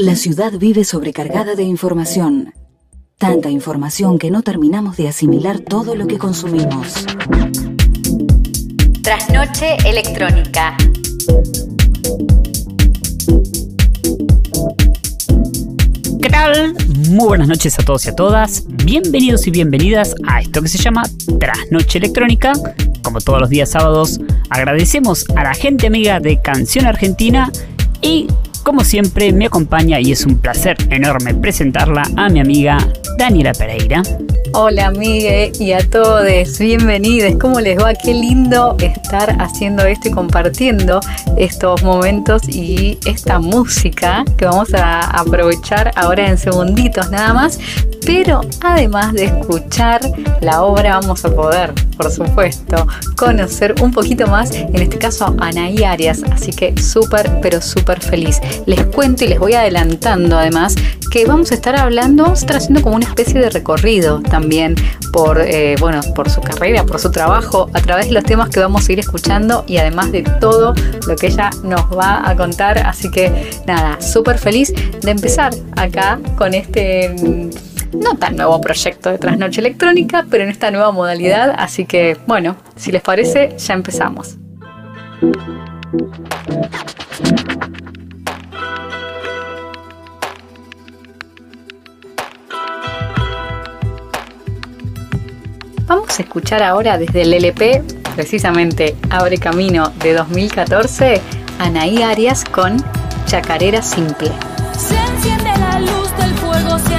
La ciudad vive sobrecargada de información. Tanta información que no terminamos de asimilar todo lo que consumimos. Trasnoche electrónica. ¿Qué tal? Muy buenas noches a todos y a todas. Bienvenidos y bienvenidas a esto que se llama Trasnoche Electrónica. Como todos los días sábados, agradecemos a la gente amiga de Canción Argentina y como siempre me acompaña y es un placer enorme presentarla a mi amiga Daniela Pereira. Hola amigue y a todos, bienvenidos. ¿Cómo les va? Qué lindo estar haciendo esto y compartiendo estos momentos y esta música que vamos a aprovechar ahora en segunditos nada más. Pero además de escuchar la obra vamos a poder, por supuesto, conocer un poquito más, en este caso a Anaí Arias. Así que súper, pero súper feliz. Les cuento y les voy adelantando además que vamos a estar hablando, vamos a estar haciendo como una especie de recorrido también por, eh, bueno, por su carrera, por su trabajo, a través de los temas que vamos a ir escuchando y además de todo lo que ella nos va a contar. Así que nada, súper feliz de empezar acá con este mm, no tan nuevo proyecto de Trasnoche Electrónica, pero en esta nueva modalidad. Así que, bueno, si les parece, ya empezamos. Vamos a escuchar ahora desde el LP, precisamente Abre Camino de 2014, Anaí Arias con Chacarera Simple. Se enciende la luz del fuego, se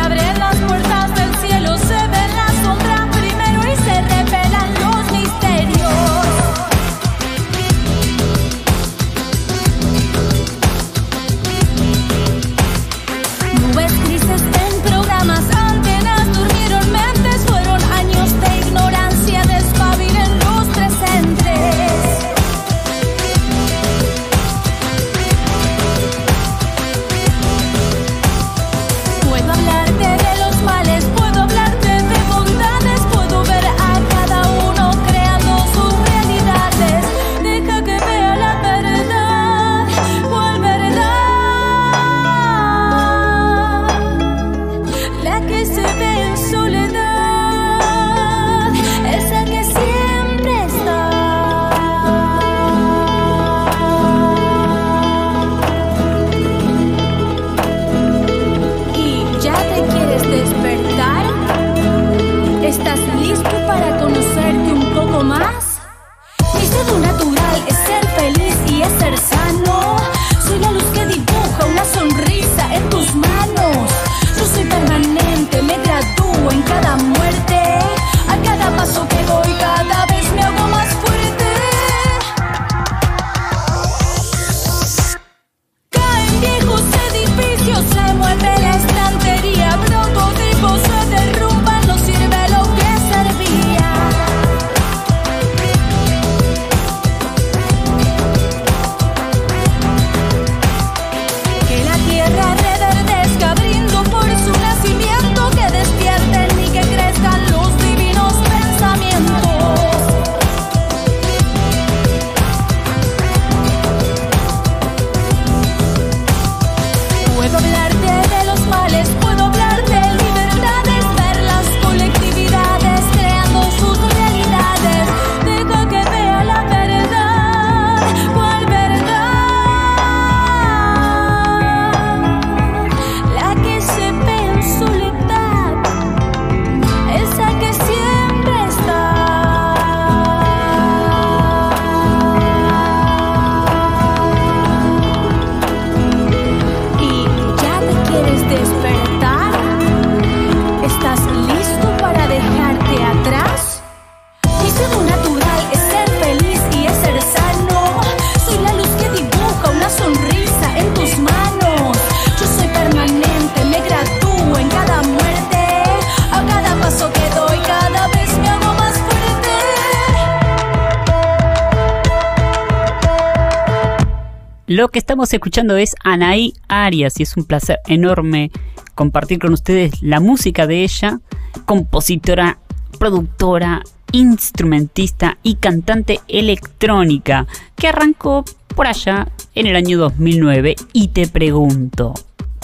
Lo que estamos escuchando es Anaí Arias y es un placer enorme compartir con ustedes la música de ella, compositora, productora, instrumentista y cantante electrónica que arrancó por allá en el año 2009 y te pregunto,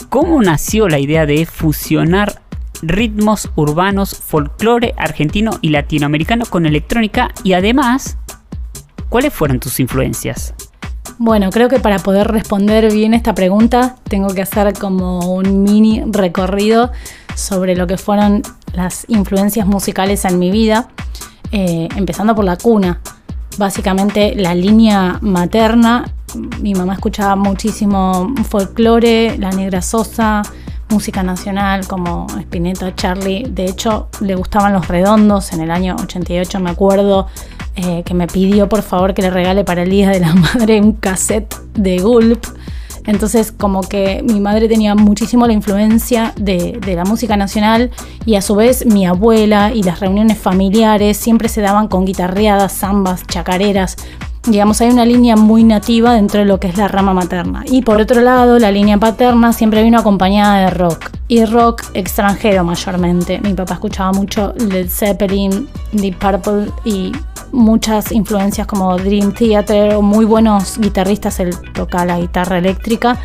¿Cómo nació la idea de fusionar ritmos urbanos, folclore argentino y latinoamericano con electrónica? Y además, ¿cuáles fueron tus influencias? Bueno, creo que para poder responder bien esta pregunta tengo que hacer como un mini recorrido sobre lo que fueron las influencias musicales en mi vida, eh, empezando por la cuna. Básicamente la línea materna, mi mamá escuchaba muchísimo folclore, la negra sosa, música nacional como Spinetta, Charlie. De hecho, le gustaban los redondos. En el año 88 me acuerdo eh, que me pidió por favor que le regale para el Día de la Madre un cassette de Gulp. Entonces como que mi madre tenía muchísimo la influencia de, de, la música nacional y a su vez mi abuela y las reuniones familiares siempre se daban con guitarreadas, zambas, chacareras digamos, hay una línea muy nativa dentro de lo que es la rama materna. Y por otro lado, la línea paterna siempre vino acompañada de rock. Y rock extranjero mayormente. Mi papá escuchaba mucho Led Zeppelin, Deep Purple y muchas influencias como Dream Theater o muy buenos guitarristas, él toca la guitarra eléctrica.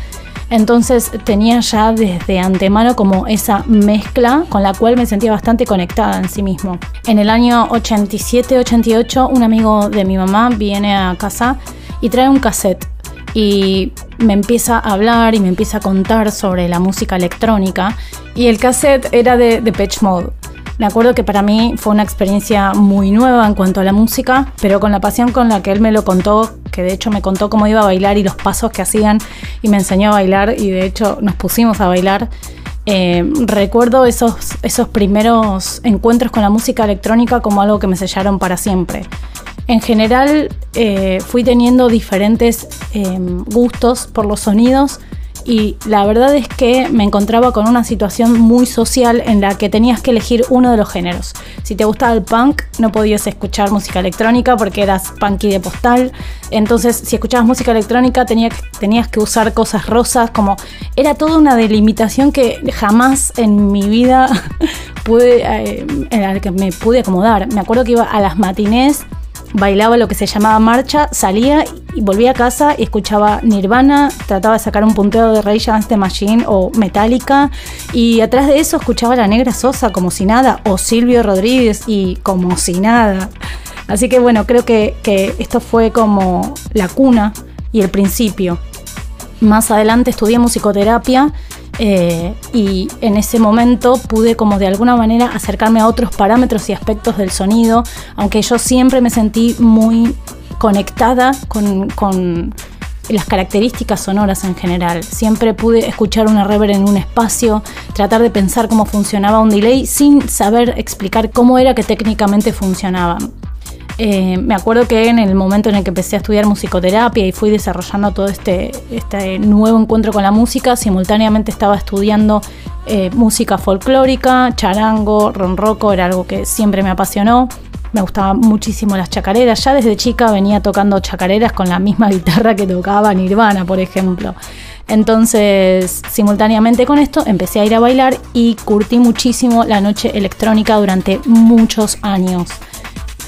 Entonces tenía ya desde antemano como esa mezcla con la cual me sentía bastante conectada en sí mismo. En el año 87-88 un amigo de mi mamá viene a casa y trae un cassette y me empieza a hablar y me empieza a contar sobre la música electrónica y el cassette era de Depeche Mode. Me acuerdo que para mí fue una experiencia muy nueva en cuanto a la música, pero con la pasión con la que él me lo contó, que de hecho me contó cómo iba a bailar y los pasos que hacían y me enseñó a bailar y de hecho nos pusimos a bailar. Eh, recuerdo esos, esos primeros encuentros con la música electrónica como algo que me sellaron para siempre. En general eh, fui teniendo diferentes eh, gustos por los sonidos y la verdad es que me encontraba con una situación muy social en la que tenías que elegir uno de los géneros. Si te gustaba el punk, no podías escuchar música electrónica porque eras punky de postal. Entonces, si escuchabas música electrónica, tenías que usar cosas rosas, como era toda una delimitación que jamás en mi vida pude, eh, en la que me pude acomodar. Me acuerdo que iba a las matinés bailaba lo que se llamaba marcha, salía y volvía a casa y escuchaba Nirvana, trataba de sacar un punteo de Rage Against the Machine o Metallica y atrás de eso escuchaba La Negra Sosa como si nada o Silvio Rodríguez y como si nada. Así que bueno, creo que, que esto fue como la cuna y el principio. Más adelante estudié musicoterapia eh, y en ese momento pude como de alguna manera acercarme a otros parámetros y aspectos del sonido, aunque yo siempre me sentí muy conectada con, con las características sonoras en general. Siempre pude escuchar una reverb en un espacio, tratar de pensar cómo funcionaba un delay sin saber explicar cómo era que técnicamente funcionaba. Eh, me acuerdo que en el momento en el que empecé a estudiar musicoterapia y fui desarrollando todo este, este nuevo encuentro con la música, simultáneamente estaba estudiando eh, música folclórica, charango, ronroco, era algo que siempre me apasionó. Me gustaban muchísimo las chacareras. Ya desde chica venía tocando chacareras con la misma guitarra que tocaba Nirvana, por ejemplo. Entonces, simultáneamente con esto, empecé a ir a bailar y curtí muchísimo la noche electrónica durante muchos años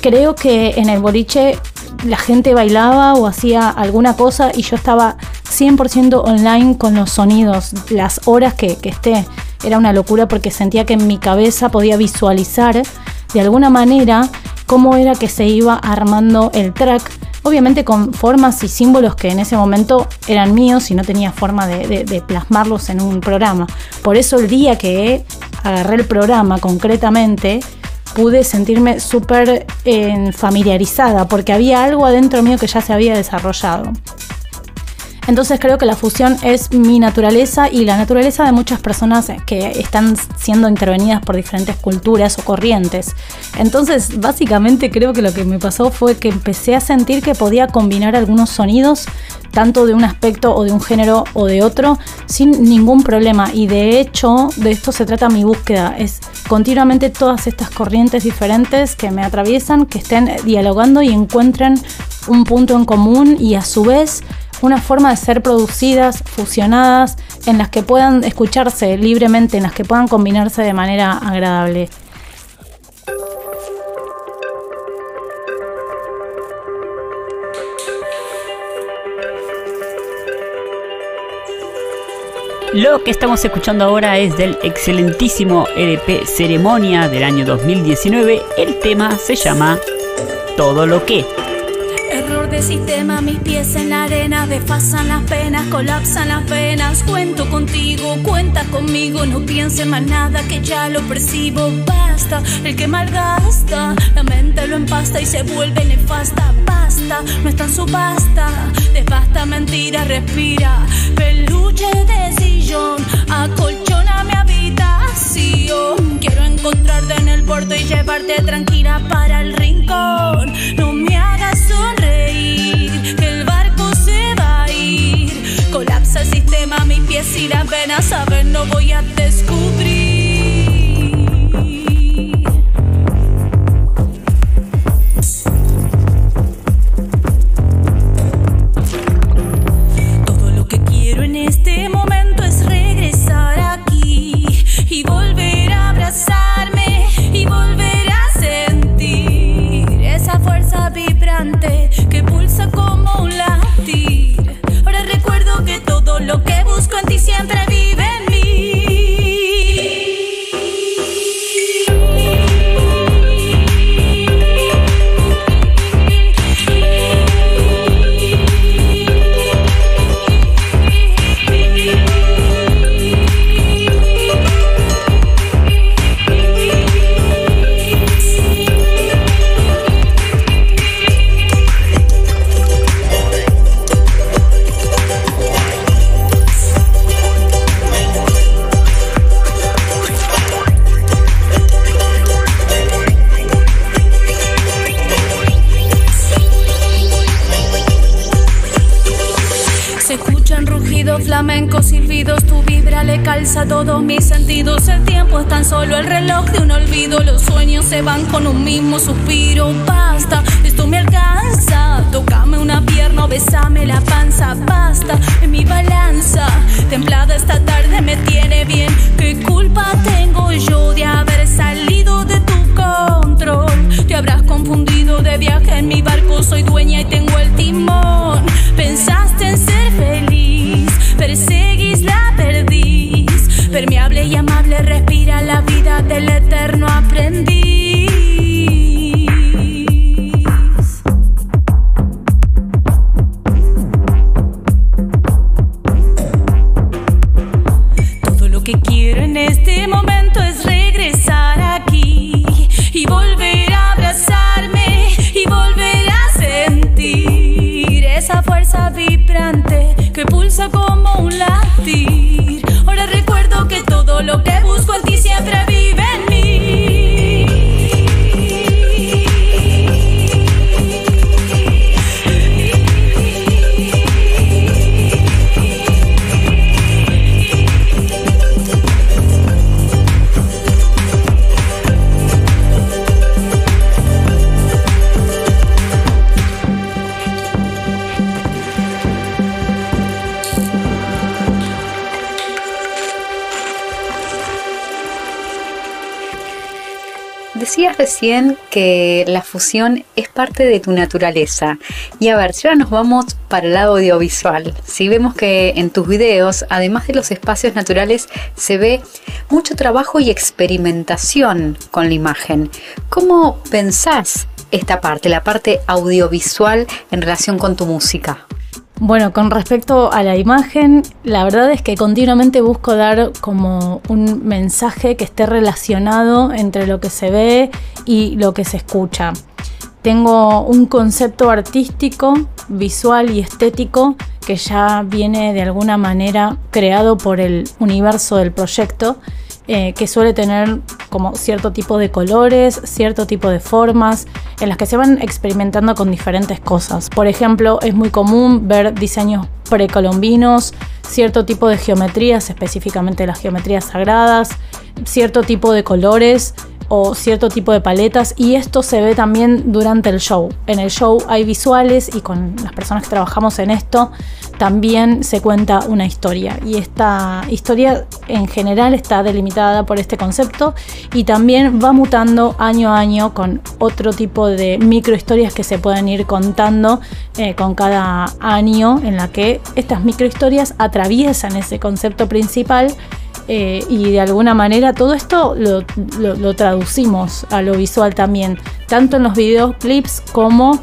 creo que en el boliche la gente bailaba o hacía alguna cosa y yo estaba 100% online con los sonidos, las horas que, esté. Era una locura porque sentía que en mi cabeza podía visualizar de alguna manera cómo era que se iba armando el track obviamente con formas y símbolos que en ese momento eran míos y no tenía forma de, plasmarlos en un programa. Por eso el día que agarré el programa concretamente, pude sentirme súper eh, familiarizada porque había algo adentro mío que ya se había desarrollado. Entonces creo que la fusión es mi naturaleza y la naturaleza de muchas personas que están siendo intervenidas por diferentes culturas o corrientes. Entonces básicamente creo que lo que me pasó fue que empecé a sentir que podía combinar algunos sonidos tanto de un aspecto o de un género o de otro sin ningún problema y de hecho de esto se trata mi búsqueda es continuamente todas estas corrientes diferentes que me atraviesan que estén dialogando y encuentren un punto en común y a su vez una forma de ser producidas, fusionadas, en las que puedan escucharse libremente, en las que puedan combinarse de manera agradable. Lo que estamos escuchando ahora es del excelentísimo EDP Ceremonia del año 2019. El tema se llama Todo lo que. Sistema, mis pies en la arena, desfasan las penas, colapsan las venas. Cuento contigo, cuenta conmigo, no piense más nada que ya lo percibo. Basta, el que malgasta, la mente lo empasta y se vuelve nefasta. Basta, no está en subasta, devasta mentira, respira. Peluche de sillón, acolchona mi habitación. Quiero encontrarte en el puerto y llevarte tranquila para el rincón. El sistema, mis pies y las venas, saber no voy a descubrir. Le calza este momento es regresar aquí y volver a abrazarme y volver a sentir esa fuerza vibrante que pulsa como un latir. Que la fusión es parte de tu naturaleza. Y a ver, si ahora nos vamos para el lado audiovisual. Si vemos que en tus videos, además de los espacios naturales, se ve mucho trabajo y experimentación con la imagen. ¿Cómo pensás esta parte, la parte audiovisual en relación con tu música? Bueno, con respecto a la imagen, la verdad es que continuamente busco dar como un mensaje que esté relacionado entre lo que se ve y lo que se escucha. Tengo un concepto artístico, visual y estético que ya viene de alguna manera creado por el universo del proyecto, eh, que suele tener como cierto tipo de colores, cierto tipo de formas, en las que se van experimentando con diferentes cosas. Por ejemplo, es muy común ver diseños precolombinos, cierto tipo de geometrías, específicamente las geometrías sagradas, cierto tipo de colores o cierto tipo de paletas y esto se ve también durante el show. En el show hay visuales y con las personas que trabajamos en esto también se cuenta una historia y esta historia en general está delimitada por este concepto y también va mutando año a año con otro tipo de microhistorias que se pueden ir contando eh, con cada año en la que estas microhistorias atraviesan ese concepto principal eh, y de alguna manera todo esto lo, traducimos a lo visual también, tanto en los videoclips como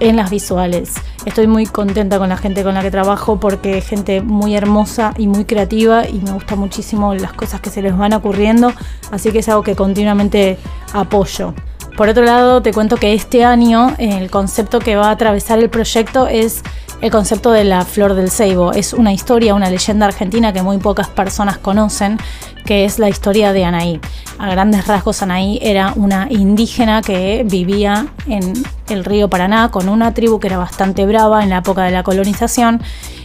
en las visuales. Estoy muy contenta con la gente con la que trabajo porque es gente muy hermosa y muy creativa y me gusta muchísimo las cosas que se les van ocurriendo, así que es algo que continuamente apoyo. Por otro lado, te cuento que este año el concepto que va a atravesar el proyecto es el concepto de la flor del ceibo. Es una historia, una leyenda argentina que muy pocas personas conocen, que es la historia de Anaí. A grandes rasgos, Anaí era una indígena que vivía en el río Paraná con una tribu que era bastante brava en la época de la colonización.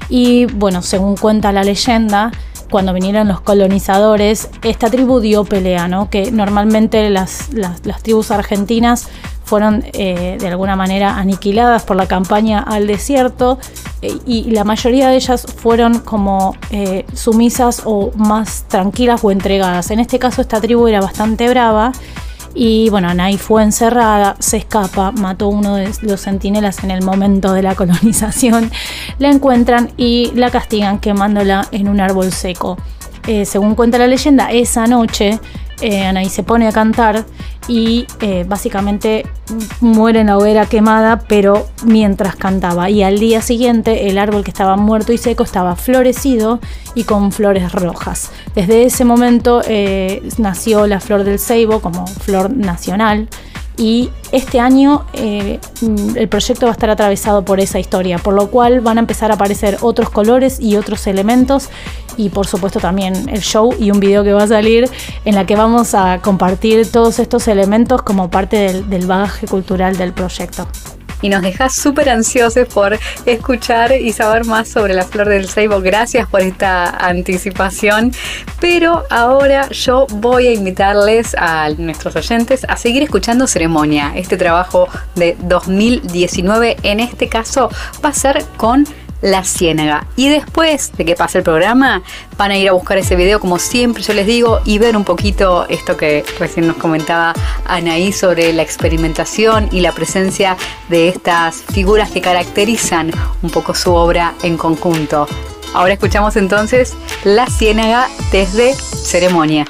Y bueno, según cuenta la leyenda, cuando vinieron los colonizadores, esta tribu dio pelea, ¿no? Que normalmente las, las, tribus argentinas fueron eh, de alguna manera aniquiladas por la campaña al desierto eh, y la mayoría de ellas fueron como eh, sumisas o más tranquilas o entregadas. En este caso esta tribu era bastante brava y bueno, Anaí fue encerrada, se escapa, mató uno de los centinelas en el momento de la colonización, la encuentran y la castigan quemándola en un árbol seco. Eh, según cuenta la leyenda, esa noche eh, Anaí se pone a cantar y eh, básicamente muere en la hoguera quemada, pero mientras cantaba. Y al día siguiente el árbol que estaba muerto y seco estaba florecido y con flores rojas. Desde ese momento eh, nació la flor del ceibo como flor nacional y este año el proyecto va a estar atravesado por esa historia, por lo cual van a empezar a aparecer otros colores y otros elementos y por supuesto también el show y un video que va a salir en la que vamos a compartir todos estos elementos como parte del, del bagaje cultural del proyecto y nos dejas súper ansiosos por escuchar y saber más sobre la flor del ceibo. Gracias por esta anticipación. Pero ahora yo voy a invitarles a nuestros oyentes a seguir escuchando Ceremonia. Este trabajo de 2019 en este caso va a ser con la Ciénaga. Y después de que pase el programa, van a ir a buscar ese video, como siempre yo les digo, y ver un poquito esto que recién nos comentaba Anaí sobre la experimentación y la presencia de estas figuras que caracterizan un poco su obra en conjunto. Ahora escuchamos entonces La Ciénaga desde Ceremonia.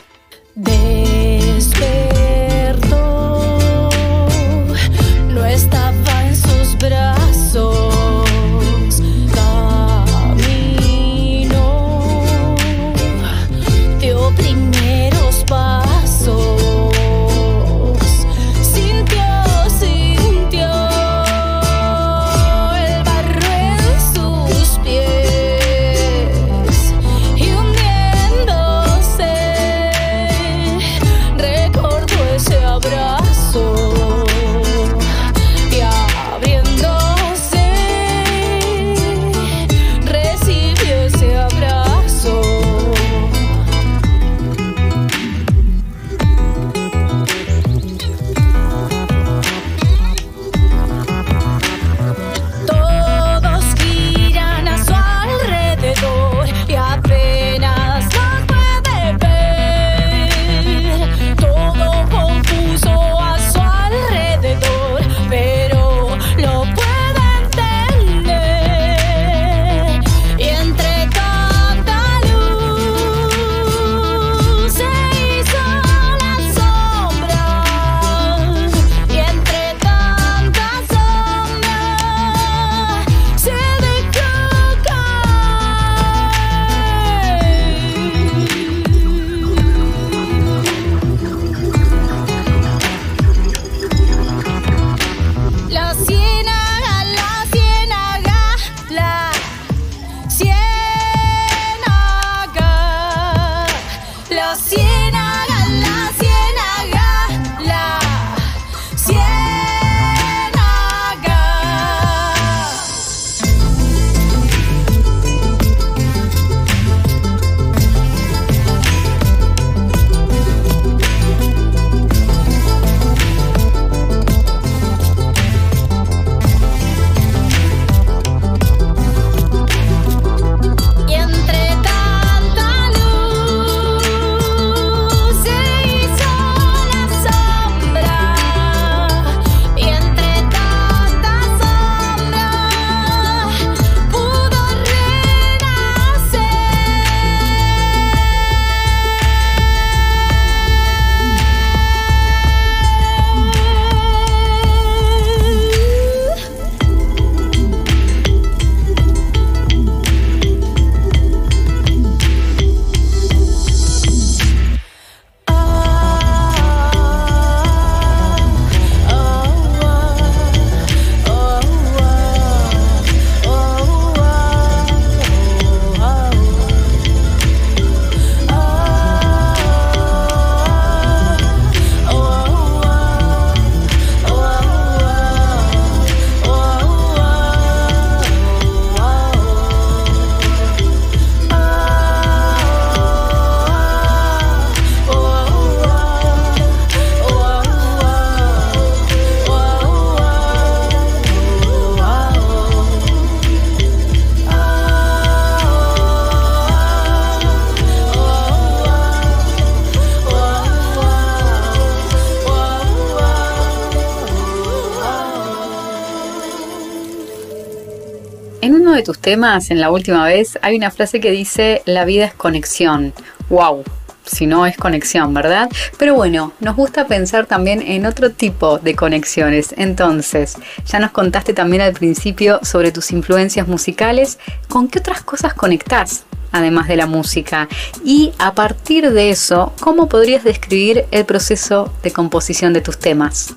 Tus temas, en la última vez, hay una frase que dice, la vida es conexión. ¡Wow! si no es conexión, ¿verdad? Pero bueno, nos gusta pensar también en otro tipo de conexiones. Entonces, ya nos contaste también al principio sobre tus influencias musicales. ¿Con qué otras cosas conectás? además de la música. Y a partir de eso, ¿cómo podrías describir el proceso de composición de tus temas?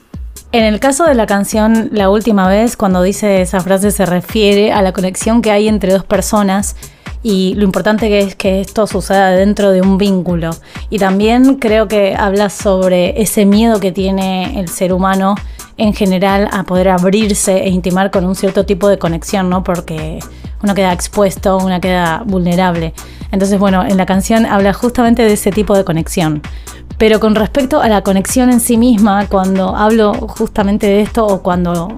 En el caso de la canción La última vez, cuando dice esa frase se refiere a la conexión que hay entre dos personas y lo importante que es que esto suceda dentro de un vínculo. Y también creo que habla sobre ese miedo que tiene el ser humano en general a poder abrirse e intimar con un cierto tipo de conexión, ¿no? Porque uno queda expuesto, uno queda vulnerable. Entonces, bueno, en la canción habla justamente de ese tipo de conexión. Pero con respecto a la conexión en sí misma, cuando hablo justamente de esto o cuando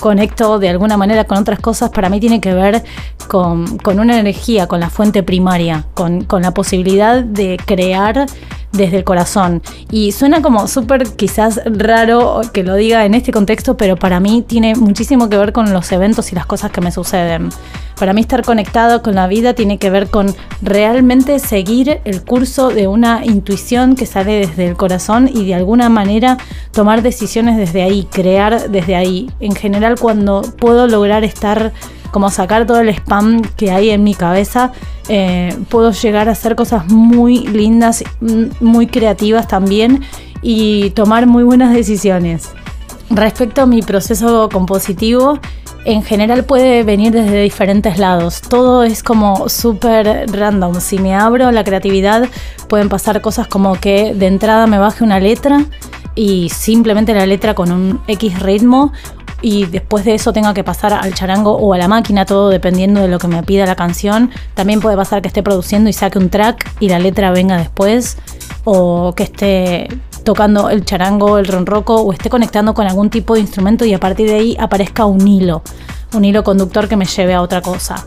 conecto de alguna manera con otras cosas, para mí tiene que ver con, una energía, con la fuente primaria, con, con la posibilidad de crear desde el corazón. Y suena como súper quizás raro que lo diga en este contexto, pero para mí tiene muchísimo que ver con los eventos y las cosas que me suceden. Para mí estar conectado con la vida tiene que ver con realmente seguir el curso de una intuición que sale desde el corazón y de alguna manera tomar decisiones desde ahí, crear desde ahí. En general cuando puedo lograr estar como sacar todo el spam que hay en mi cabeza, eh, puedo llegar a hacer cosas muy lindas, mm, muy creativas también y tomar muy buenas decisiones. Respecto a mi proceso compositivo, en general puede venir desde diferentes lados. Todo es como súper random. Si me abro la creatividad, pueden pasar cosas como que de entrada me baje una letra y simplemente la letra con un X ritmo y después de eso tenga que pasar al charango o a la máquina, todo dependiendo de lo que me pida la canción. También puede pasar que esté produciendo y saque un track y la letra venga después o que esté tocando el charango, el ronroco o esté conectando con algún tipo de instrumento y a partir de ahí aparezca un hilo, un hilo conductor que me lleve a otra cosa.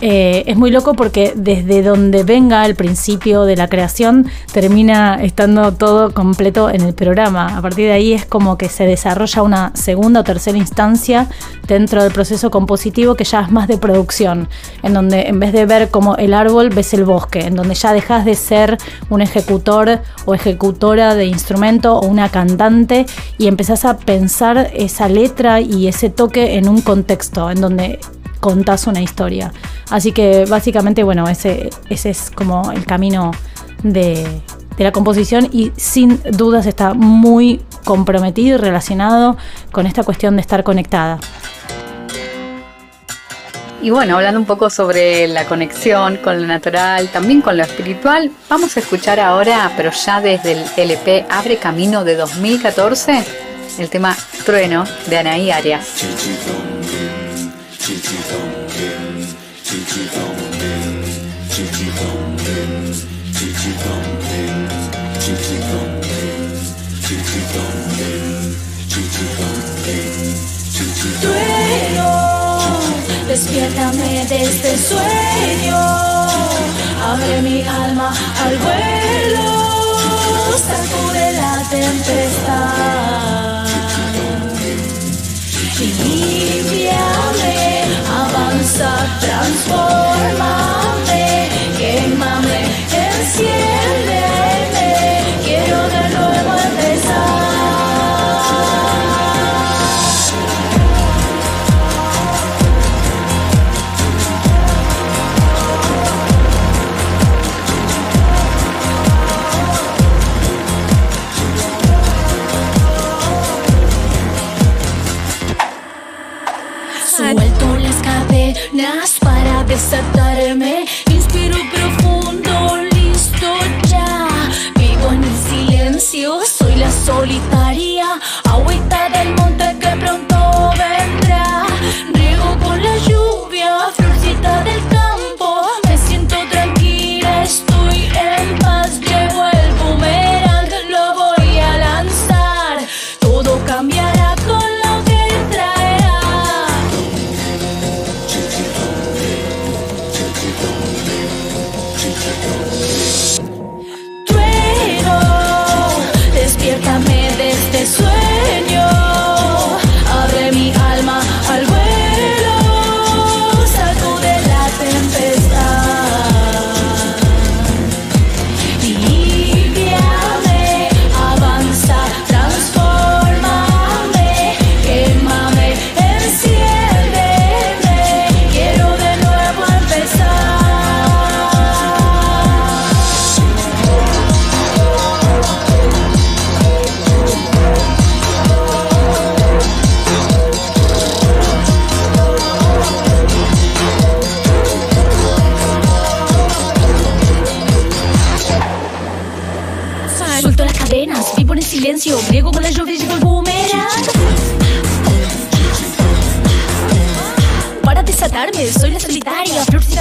Eh, es muy loco porque desde donde venga el principio de la creación termina estando todo completo en el programa. A partir de ahí es como que se desarrolla una segunda o tercera instancia dentro del proceso compositivo que ya es más de producción, en donde en vez de ver como el árbol ves el bosque, en donde ya dejas de ser un ejecutor o ejecutora de instrumento o una cantante y empezás a pensar esa letra y ese toque en un contexto, en donde contás una historia. Así que básicamente, bueno, ese, ese es como el camino de, de la composición y sin dudas está muy comprometido y relacionado con esta cuestión de estar conectada. Y bueno, hablando un poco sobre la conexión con lo natural, también con lo espiritual, vamos a escuchar ahora, pero ya desde el LP Abre Camino de 2014, el tema Trueno de Anaí Arias. Despiértame de este sueño, abre mi alma al vuelo, sacude la tempestad. Y avanza, transformame, quémame, enciéndeme, solitaria. Agüita del monte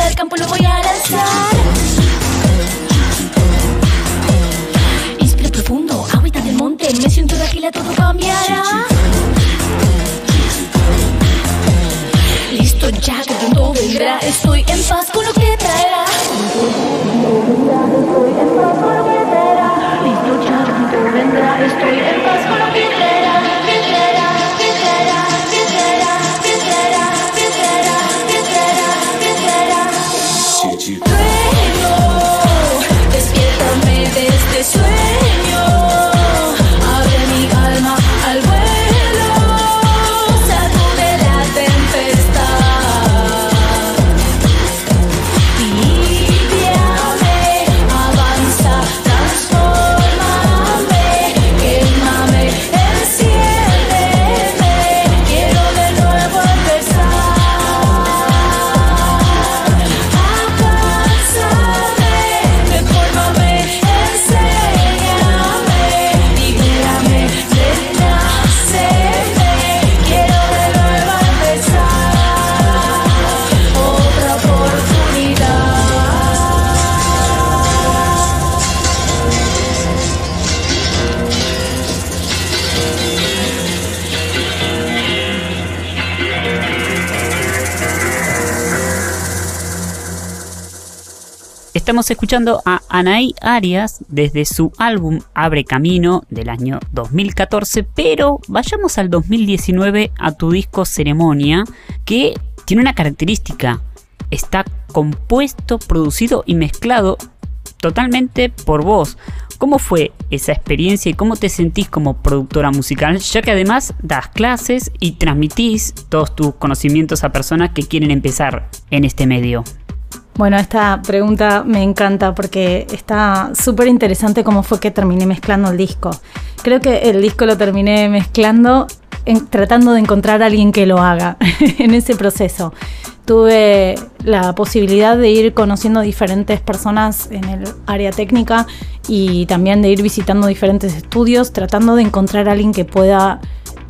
del campo lo voy a lanzar. Estamos escuchando a Anaí Arias desde su álbum Abre Camino del año 2014, pero vayamos al 2019 a tu disco Ceremonia, que tiene una característica. Está compuesto, producido y mezclado totalmente por vos. ¿Cómo fue esa experiencia y cómo te sentís como productora musical? Ya que además das clases y transmitís todos tus conocimientos a personas que quieren empezar en este medio. Bueno, esta pregunta me encanta porque está súper interesante cómo fue que terminé mezclando el disco. Creo que el disco lo terminé mezclando en- tratando de encontrar a alguien que lo haga en ese proceso. Tuve la posibilidad de ir conociendo diferentes personas en el área técnica y también de ir visitando diferentes estudios, tratando de encontrar a alguien que pueda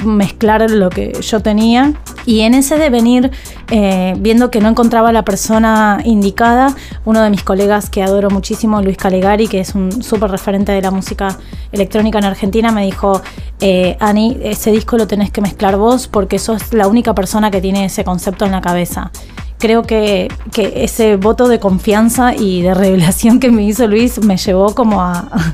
mezclar lo que yo tenía. Y en ese devenir, eh, viendo que no encontraba la persona indicada, uno de mis colegas que adoro muchísimo, Luis Calegari, que es un súper referente de la música electrónica en Argentina, me dijo, eh, Ani, ese disco lo tenés que mezclar vos porque sos la única persona que tiene ese concepto en la cabeza. Creo que, que ese voto de confianza y de revelación que me hizo Luis me llevó como a, a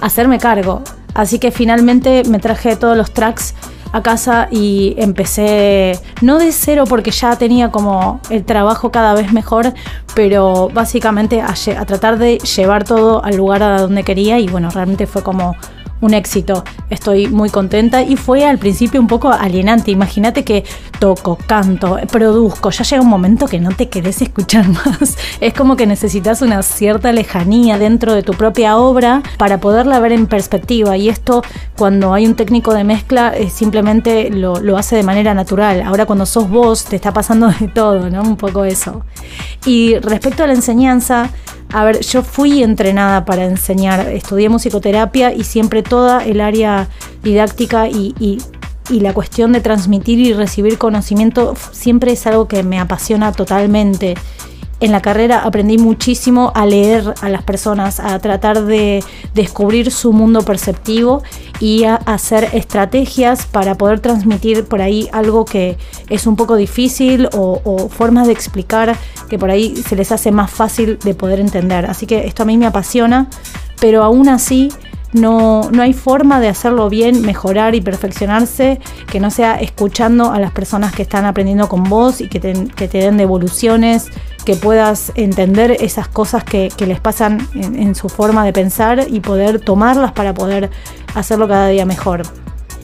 hacerme cargo. Así que finalmente me traje todos los tracks a casa y empecé, no de cero porque ya tenía como el trabajo cada vez mejor, pero básicamente a, a tratar de llevar todo al lugar a donde quería y bueno, realmente fue como un éxito. Estoy muy contenta y fue al principio un poco alienante. Imagínate que toco, canto, produzco. Ya llega un momento que no te querés escuchar más. Es como que necesitas una cierta lejanía dentro de tu propia obra para poderla ver en perspectiva. Y esto, cuando hay un técnico de mezcla, eh, simplemente lo, lo hace de manera natural. Ahora, cuando sos vos, te está pasando de todo, ¿no? Un poco eso. Y respecto a la enseñanza, a ver, yo fui entrenada para enseñar, estudié musicoterapia y siempre toda el área didáctica y, y- la cuestión de transmitir y recibir conocimiento siempre es algo que me apasiona totalmente. En la carrera aprendí muchísimo a leer a las personas, a tratar de descubrir su mundo perceptivo y a hacer estrategias para poder transmitir por ahí algo que es un poco difícil o, formas de explicar que por ahí se les hace más fácil de poder entender. Así que esto a mí me apasiona, pero aún así no, no hay forma de hacerlo bien, mejorar y perfeccionarse que no sea escuchando a las personas que están aprendiendo con vos y que que te den devoluciones, que puedas entender esas cosas que, que les pasan en, su forma de pensar y poder tomarlas para poder hacerlo cada día mejor.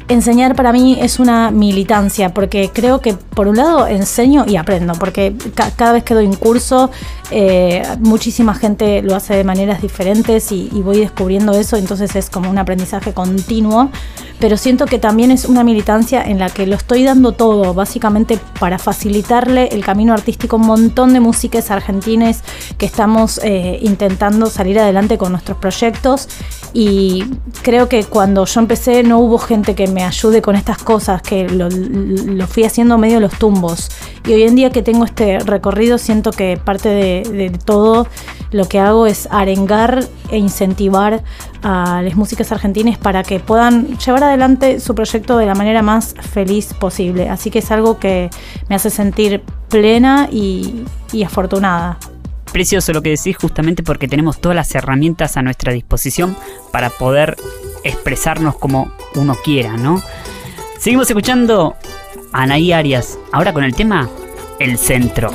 Enseñar para mí es una militancia, porque creo que por un lado enseño y aprendo, porque ca- cada vez que doy un curso Eh, muchísima gente lo hace de maneras diferentes y, voy descubriendo eso, entonces es como un aprendizaje continuo. Pero siento que también es una militancia en la que lo estoy dando todo, básicamente para facilitarle el camino artístico. A un montón de músicas argentines que estamos eh, intentando salir adelante con nuestros proyectos. Y creo que cuando yo empecé no hubo gente que me ayude con estas cosas, que lo fui haciendo medio los tumbos. Y hoy en día que tengo este recorrido siento que parte de, de todo lo que hago es arengar e incentivar a las músicas argentinas para que puedan llevar adelante su proyecto de la manera más feliz posible. Así que es algo que me hace sentir plena y, y afortunada. Precioso lo que decís justamente porque tenemos todas las herramientas a nuestra disposición para poder expresarnos como uno quiera, ¿no? Seguimos escuchando a Anaí Arias, ahora con el tema El Centro.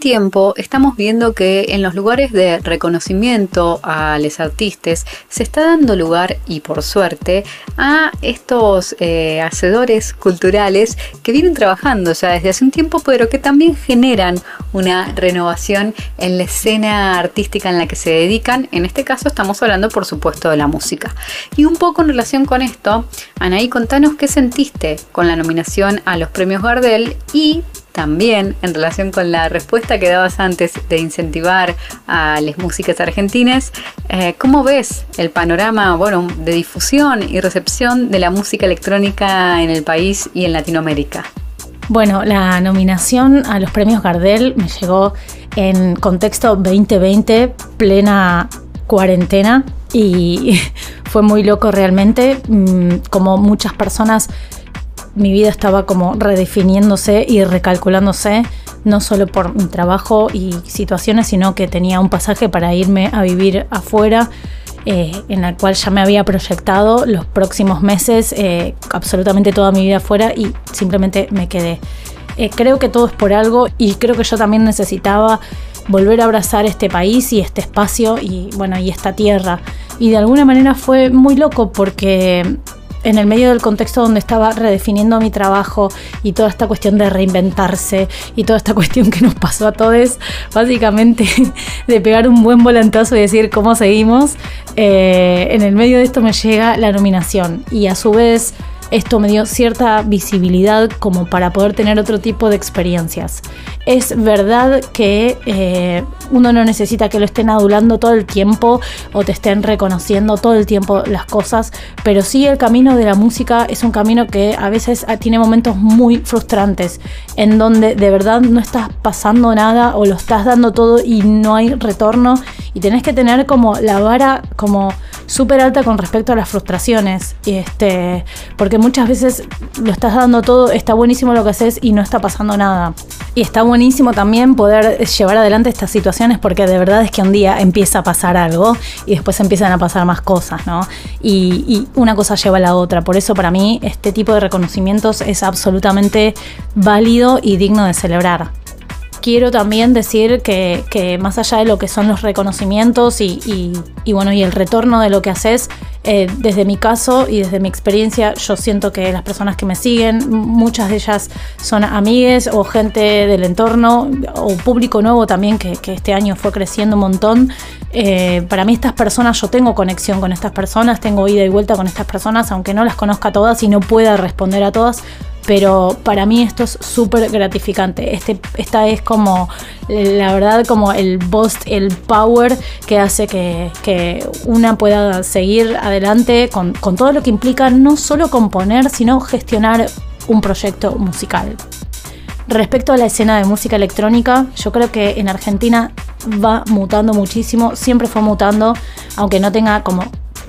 Tiempo estamos viendo que en los lugares de reconocimiento a los artistas se está dando lugar, y por suerte, a estos eh, hacedores culturales que vienen trabajando ya desde hace un tiempo, pero que también generan una renovación en la escena artística en la que se dedican. En este caso estamos hablando, por supuesto, de la música. Y un poco en relación con esto, Anaí, contanos qué sentiste con la nominación a los premios Gardel y también en relación con la respuesta que dabas antes de incentivar a las músicas argentinas, eh, ¿cómo ves el panorama de difusión y recepción de la música electrónica en el país y en Latinoamérica? Bueno, la nominación a los premios Gardel me llegó en contexto 2020, plena cuarentena, y fue muy loco realmente, mm, como muchas personas mi vida estaba como redefiniéndose y recalculándose, no solo por mi trabajo y situaciones, sino que tenía un pasaje para irme a vivir afuera. Eh, en el cual ya me había proyectado los próximos meses, eh, absolutamente toda mi vida afuera y simplemente me quedé. Eh, creo que todo es por algo y creo que yo también necesitaba volver a abrazar este país y este espacio y bueno, y esta tierra. Y de alguna manera fue muy loco porque en el medio del contexto donde estaba redefiniendo mi trabajo y toda esta cuestión de reinventarse y toda esta cuestión que nos pasó a todos, básicamente de pegar un buen volantazo y decir cómo seguimos, eh, en el medio de esto me llega la nominación y a su vez esto me dio cierta visibilidad como para poder tener otro tipo de experiencias. Es verdad que eh, uno no necesita que lo estén adulando todo el tiempo o te estén reconociendo todo el tiempo las cosas, pero sí el camino de la música es un camino que a veces ah, tiene momentos muy frustrantes, en donde de verdad no estás pasando nada o lo estás dando todo y no hay retorno y tenés que tener como la vara como súper alta con respecto a las frustraciones. Este, porque muchas veces lo estás dando todo, está buenísimo lo que haces y no está pasando nada. Y está buenísimo también poder llevar adelante estas situaciones porque de verdad es que un día empieza a pasar algo y después empiezan a pasar más cosas, ¿no? Y, y una cosa lleva a la otra. Por eso para mí este tipo de reconocimientos es absolutamente válido y digno de celebrar quiero también decir que, más allá de lo que son los reconocimientos y, bueno, y el retorno de lo que haces, eh, desde mi caso y desde mi experiencia, yo siento que las personas que me siguen, muchas de ellas son amigues o gente del entorno o público nuevo también que, este año fue creciendo un montón. Eh, para mí estas personas, yo tengo conexión con estas personas, tengo ida y vuelta con estas personas, aunque no las conozca todas y no pueda responder a todas, pero para mí esto es súper gratificante. Este, esta es como, la verdad, como el boost, el power que hace que, una pueda seguir adelante con, con todo lo que implica no solo componer, sino gestionar un proyecto musical. Respecto a la escena de música electrónica, yo creo que en Argentina va mutando muchísimo, siempre fue mutando, aunque no tenga como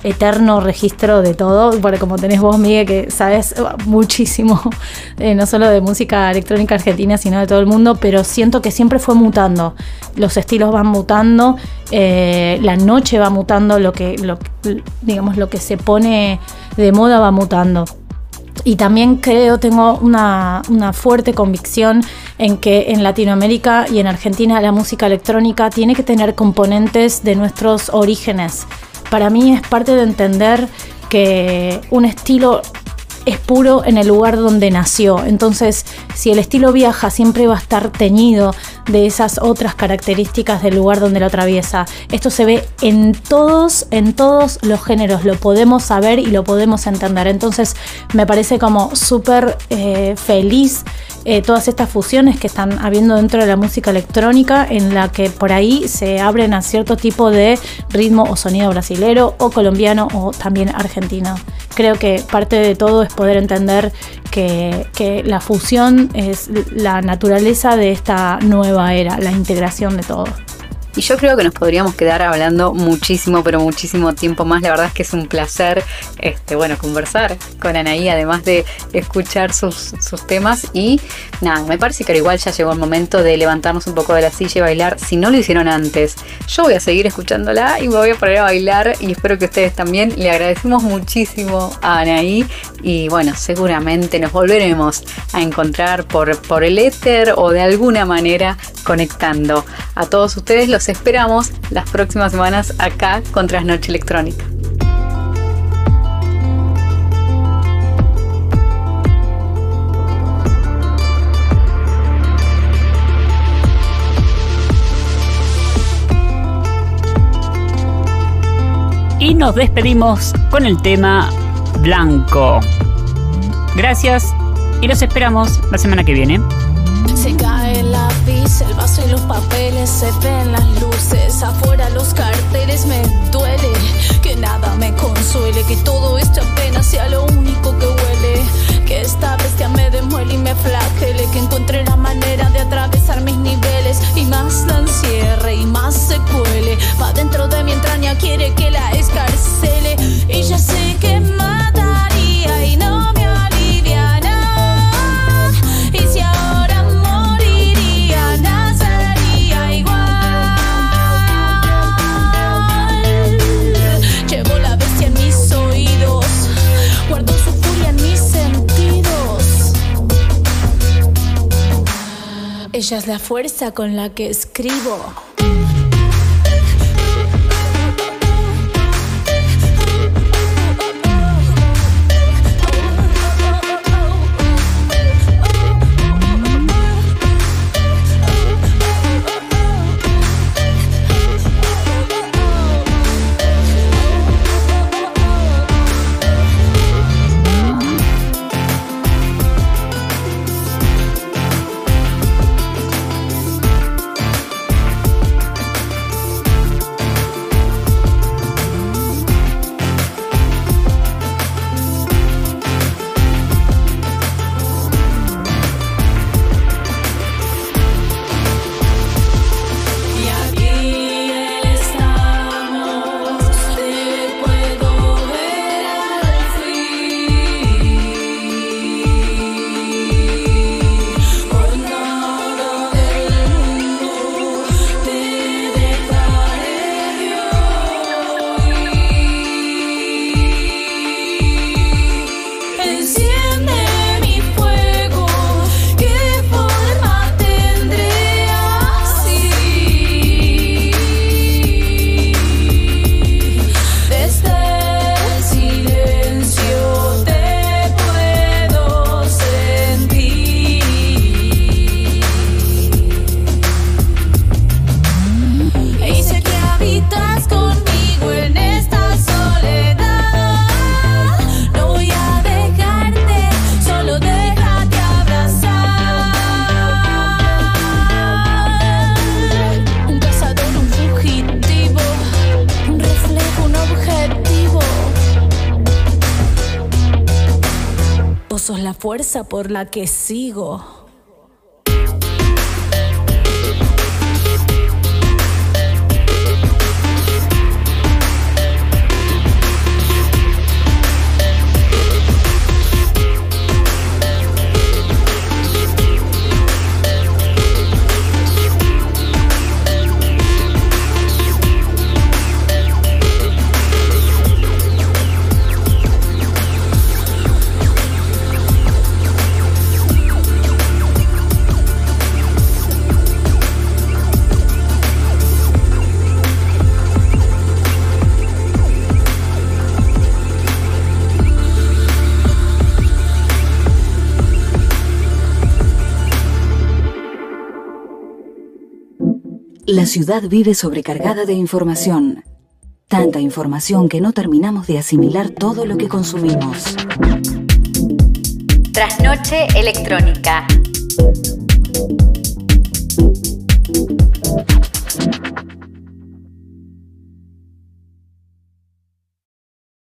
eterno registro de todo, porque como tenés vos, Miguel, que sabes muchísimo, eh, no solo de música electrónica argentina, sino de todo el mundo, pero siento que siempre fue mutando. Los estilos van mutando, eh, la noche va mutando, lo que, digamos, lo que se pone de moda va mutando. Y también creo, tengo una, una, fuerte convicción en que en Latinoamérica y en Argentina la música electrónica tiene que tener componentes de nuestros orígenes para mí es parte de entender que un estilo es puro en el lugar donde nació. Entonces, si el estilo viaja, siempre va a estar teñido de esas otras características del lugar donde lo atraviesa. Esto se ve en todos, en todos los géneros. Lo podemos saber y lo podemos entender. Entonces, me parece como súper eh, feliz eh, todas estas fusiones que están habiendo dentro de la música electrónica, en la que por ahí se abren a cierto tipo de ritmo o sonido brasilero o colombiano o también argentino. Creo que parte de todo es poder entender que, que la fusión es la naturaleza de esta nueva era, la integración de todo. Y yo creo que nos podríamos quedar hablando muchísimo, pero muchísimo tiempo más. La verdad es que es un placer, este, bueno, conversar con Anaí, además de escuchar sus, sus temas. Y nada, me parece que igual ya llegó el momento de levantarnos un poco de la silla y bailar. Si no lo hicieron antes, yo voy a seguir escuchándola y me voy a poner a bailar. Y espero que ustedes también. Le agradecemos muchísimo a Anaí. Y bueno, seguramente nos volveremos a encontrar por, por el éter o de alguna manera conectando. A todos ustedes los esperamos las próximas semanas acá con Trasnoche Electrónica. Y nos despedimos con el tema Blanco. Gracias y los esperamos la semana que viene. Papeles, se ven las luces, afuera los carteles, me duele que nada me consuele, que todo esto apenas sea lo único que huele, que esta bestia me demuele y me flagele, que encontré la manera de atravesar mis niveles y más la encierre y más se cuele, va dentro de mi entraña, quiere que la escarcele y ya sé que mataría Ella es la fuerza con la que escribo. Sos la fuerza por la que sigo. La ciudad vive sobrecargada de información. Tanta información que no terminamos de asimilar todo lo que consumimos. Trasnoche electrónica.